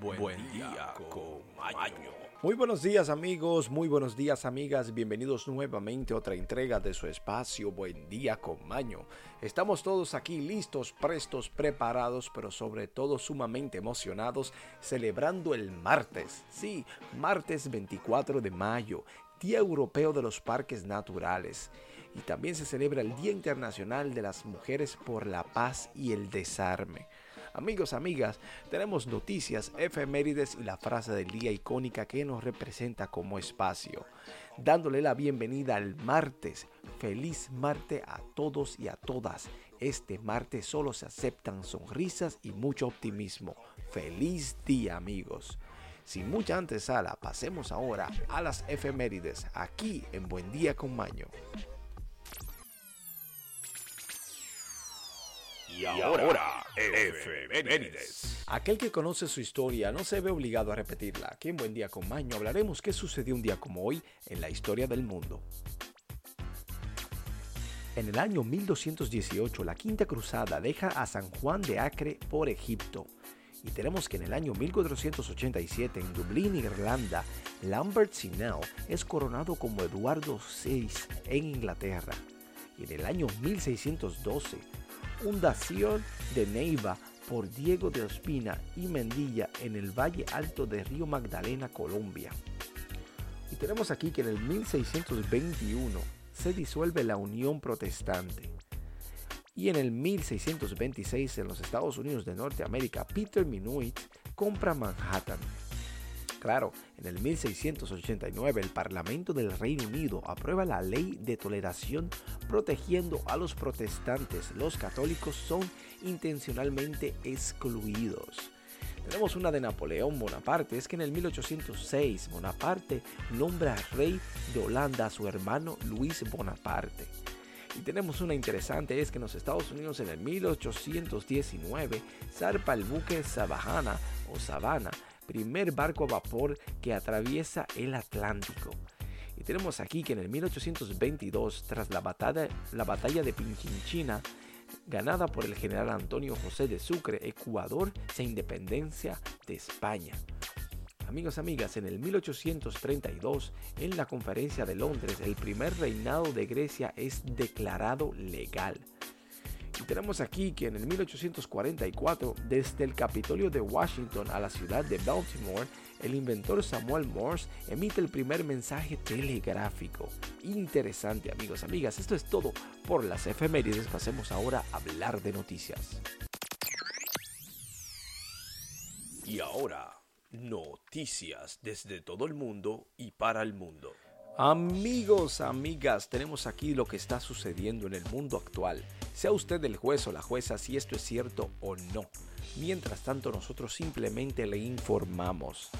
Buen, día, con Maño. Muy buenos días amigos, muy buenos días amigas, bienvenidos nuevamente a otra entrega de su espacio Buen día con Maño. Estamos todos aquí listos, prestos, preparados, pero sobre todo sumamente emocionados, celebrando el martes, sí, martes 24 de mayo, Día Europeo de los Parques Naturales. Y también se celebra el Día Internacional de las Mujeres por la Paz y el Desarme. Amigos, amigas, tenemos noticias, efemérides y la frase del día icónica que nos representa como espacio. Dándole la bienvenida al martes. Feliz martes a todos y a todas. Este martes solo se aceptan sonrisas y mucho optimismo. Feliz día, amigos. Sin mucha antesala, pasemos ahora a las efemérides aquí en Buen Día con Maño. Y ahora, efemérides. Aquel que conoce su historia no se ve obligado a repetirla. Aquí en Buen Día con Maño hablaremos qué sucedió un día como hoy en la historia del mundo. En el año 1218, la Quinta Cruzada deja a San Juan de Acre por Egipto. Y tenemos que en el año 1487, en Dublín, Irlanda, Lambert Sinell es coronado como Eduardo VI en Inglaterra. Y en el año 1612, fundación de Neiva por Diego de Ospina y Mendilla en el Valle Alto de Río Magdalena, Colombia. Y tenemos aquí que en el 1621 se disuelve la Unión Protestante. Y en el 1626 en los Estados Unidos de Norteamérica, Peter Minuit compra Manhattan. Claro, en el 1689 el Parlamento del Reino Unido aprueba la ley de toleración protegiendo a los protestantes. Los católicos son intencionalmente excluidos. Tenemos una de Napoleón Bonaparte, es que en el 1806 Bonaparte nombra rey de Holanda a su hermano Luis Bonaparte. Y tenemos una interesante, es que en los Estados Unidos en el 1819 zarpa el buque Savannah o Savannah primer barco a vapor que atraviesa el Atlántico. Y tenemos aquí que en el 1822, tras la batalla, la batalla de Pinchinchina, ganada por el general Antonio José de Sucre, Ecuador se independencia de España. Amigos, amigas, en el 1832, en la conferencia de Londres, el primer reinado de Grecia es declarado legal. Tenemos aquí que en el 1844, desde el Capitolio de Washington a la ciudad de Baltimore, el inventor Samuel Morse emite el primer mensaje telegráfico. Interesante amigos, amigas, esto es todo por las efemérides. Pasemos ahora a hablar de noticias. Y ahora, noticias desde todo el mundo y para el mundo. Amigos, amigas, tenemos aquí lo que está sucediendo en el mundo actual. Sea usted el juez o la jueza si esto es cierto o no. Mientras tanto, nosotros simplemente le informamos.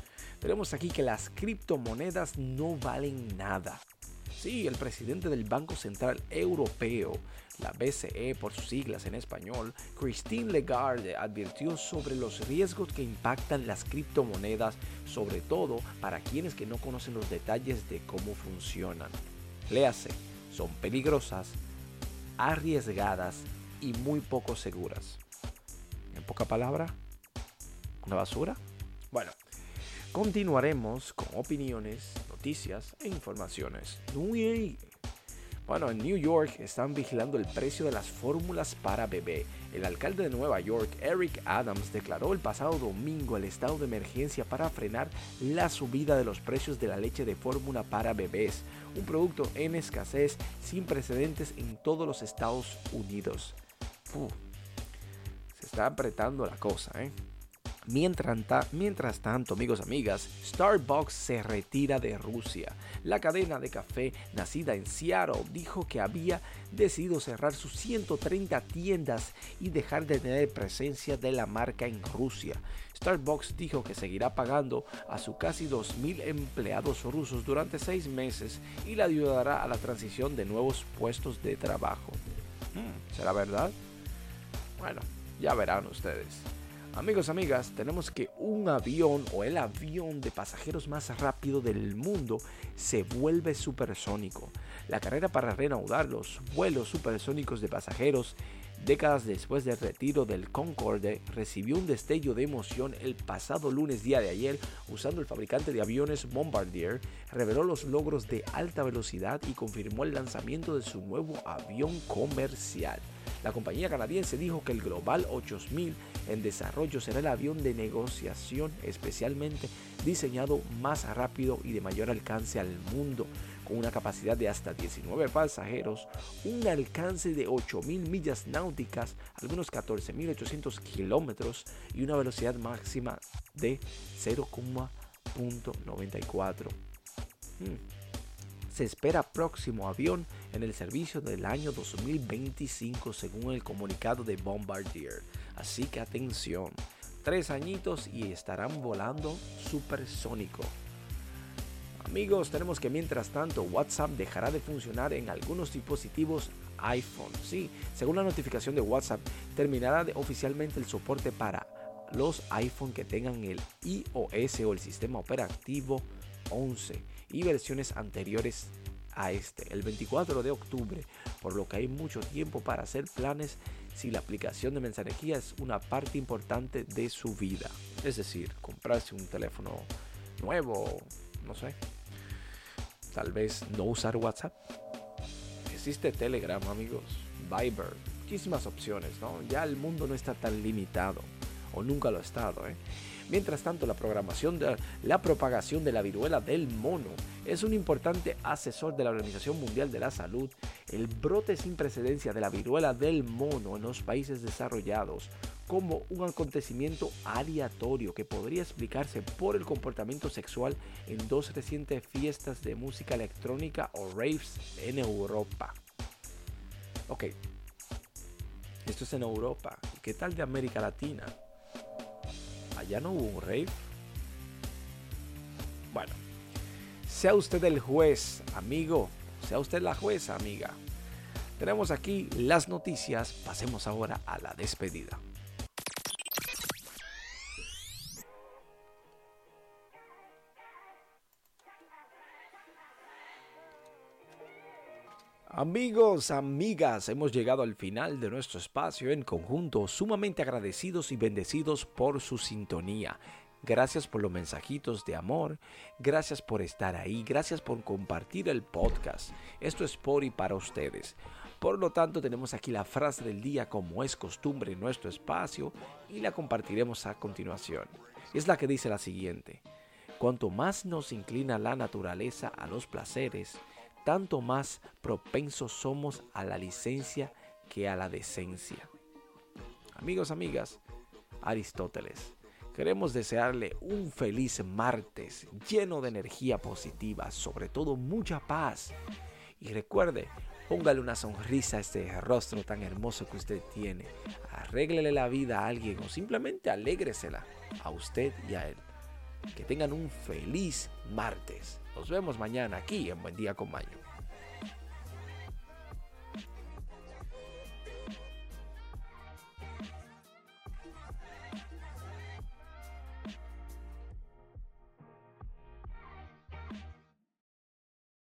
Tenemos aquí que las criptomonedas no valen nada. Sí, el presidente del Banco Central Europeo, la BCE por sus siglas en español, Christine Lagarde advirtió sobre los riesgos que impactan las criptomonedas, sobre todo para quienes que no conocen los detalles de cómo funcionan. Léase, son peligrosas, arriesgadas y muy poco seguras. En poca palabra, una basura. Bueno, continuaremos con opiniones, noticias e informaciones. Bueno, en New York están vigilando el precio de las fórmulas para bebé. El alcalde de Nueva York, Eric Adams, declaró el pasado domingo el estado de emergencia para frenar la subida de los precios de la leche de fórmula para bebés, un producto en escasez sin precedentes en todos los Estados Unidos. se está apretando la cosa, ¿eh? Mientras, tanto, amigos, amigas, Starbucks se retira de Rusia. La cadena de café nacida en Seattle dijo que había decidido cerrar sus 130 tiendas y dejar de tener presencia de la marca en Rusia. Starbucks dijo que seguirá pagando a sus casi 2.000 empleados rusos durante seis meses y le ayudará a la transición de nuevos puestos de trabajo. Hmm, ¿Será verdad? Bueno, ya verán ustedes. Amigos, amigas, tenemos que un avión o el avión de pasajeros más rápido del mundo se vuelve supersónico. La carrera para reanudar los vuelos supersónicos de pasajeros Décadas después del retiro del Concorde, recibió un destello de emoción el pasado lunes día de ayer usando el fabricante de aviones Bombardier, reveló los logros de alta velocidad y confirmó el lanzamiento de su nuevo avión comercial. La compañía canadiense dijo que el Global 8000 en desarrollo será el avión de negociación especialmente diseñado más rápido y de mayor alcance al mundo, con una capacidad de hasta 19 pasajeros, un alcance de 8.000 millas náuticas, algunos 14.800 kilómetros y una velocidad máxima de 0,94. Hmm. Se espera próximo avión en el servicio del año 2025 según el comunicado de Bombardier. Así que atención, tres añitos y estarán volando supersónico. Amigos, tenemos que mientras tanto WhatsApp dejará de funcionar en algunos dispositivos iPhone. Sí, según la notificación de WhatsApp, terminará de oficialmente el soporte para los iPhone que tengan el iOS o el sistema operativo 11 y versiones anteriores a este, el 24 de octubre, por lo que hay mucho tiempo para hacer planes si la aplicación de mensajería es una parte importante de su vida. Es decir, comprarse un teléfono nuevo, no sé. Tal vez no usar WhatsApp. Existe Telegram, amigos, Viber, muchísimas opciones, ¿no? Ya el mundo no está tan limitado, o nunca lo ha estado, ¿eh? Mientras tanto, la programación de la propagación de la viruela del mono es un importante asesor de la Organización Mundial de la Salud. El brote sin precedencia de la viruela del mono en los países desarrollados como un acontecimiento aleatorio que podría explicarse por el comportamiento sexual en dos recientes fiestas de música electrónica o raves en Europa. Ok, esto es en Europa. ¿Qué tal de América Latina? ya no hubo un rave. Bueno, sea usted el juez, amigo, sea usted la jueza, amiga. Tenemos aquí las noticias, pasemos ahora a la despedida. Amigos, amigas, hemos llegado al final de nuestro espacio en conjunto, sumamente agradecidos y bendecidos por su sintonía. Gracias por los mensajitos de amor, gracias por estar ahí, gracias por compartir el podcast. Esto es por y para ustedes. Por lo tanto, tenemos aquí la frase del día como es costumbre en nuestro espacio y la compartiremos a continuación. Es la que dice la siguiente. Cuanto más nos inclina la naturaleza a los placeres, tanto más propensos somos a la licencia que a la decencia. Amigos, amigas, Aristóteles, queremos desearle un feliz martes lleno de energía positiva, sobre todo mucha paz. Y recuerde, póngale una sonrisa a este rostro tan hermoso que usted tiene. Arréglele la vida a alguien o simplemente alégresela a usted y a él. Que tengan un feliz martes. Nos vemos mañana aquí en Buen Día con Mayo.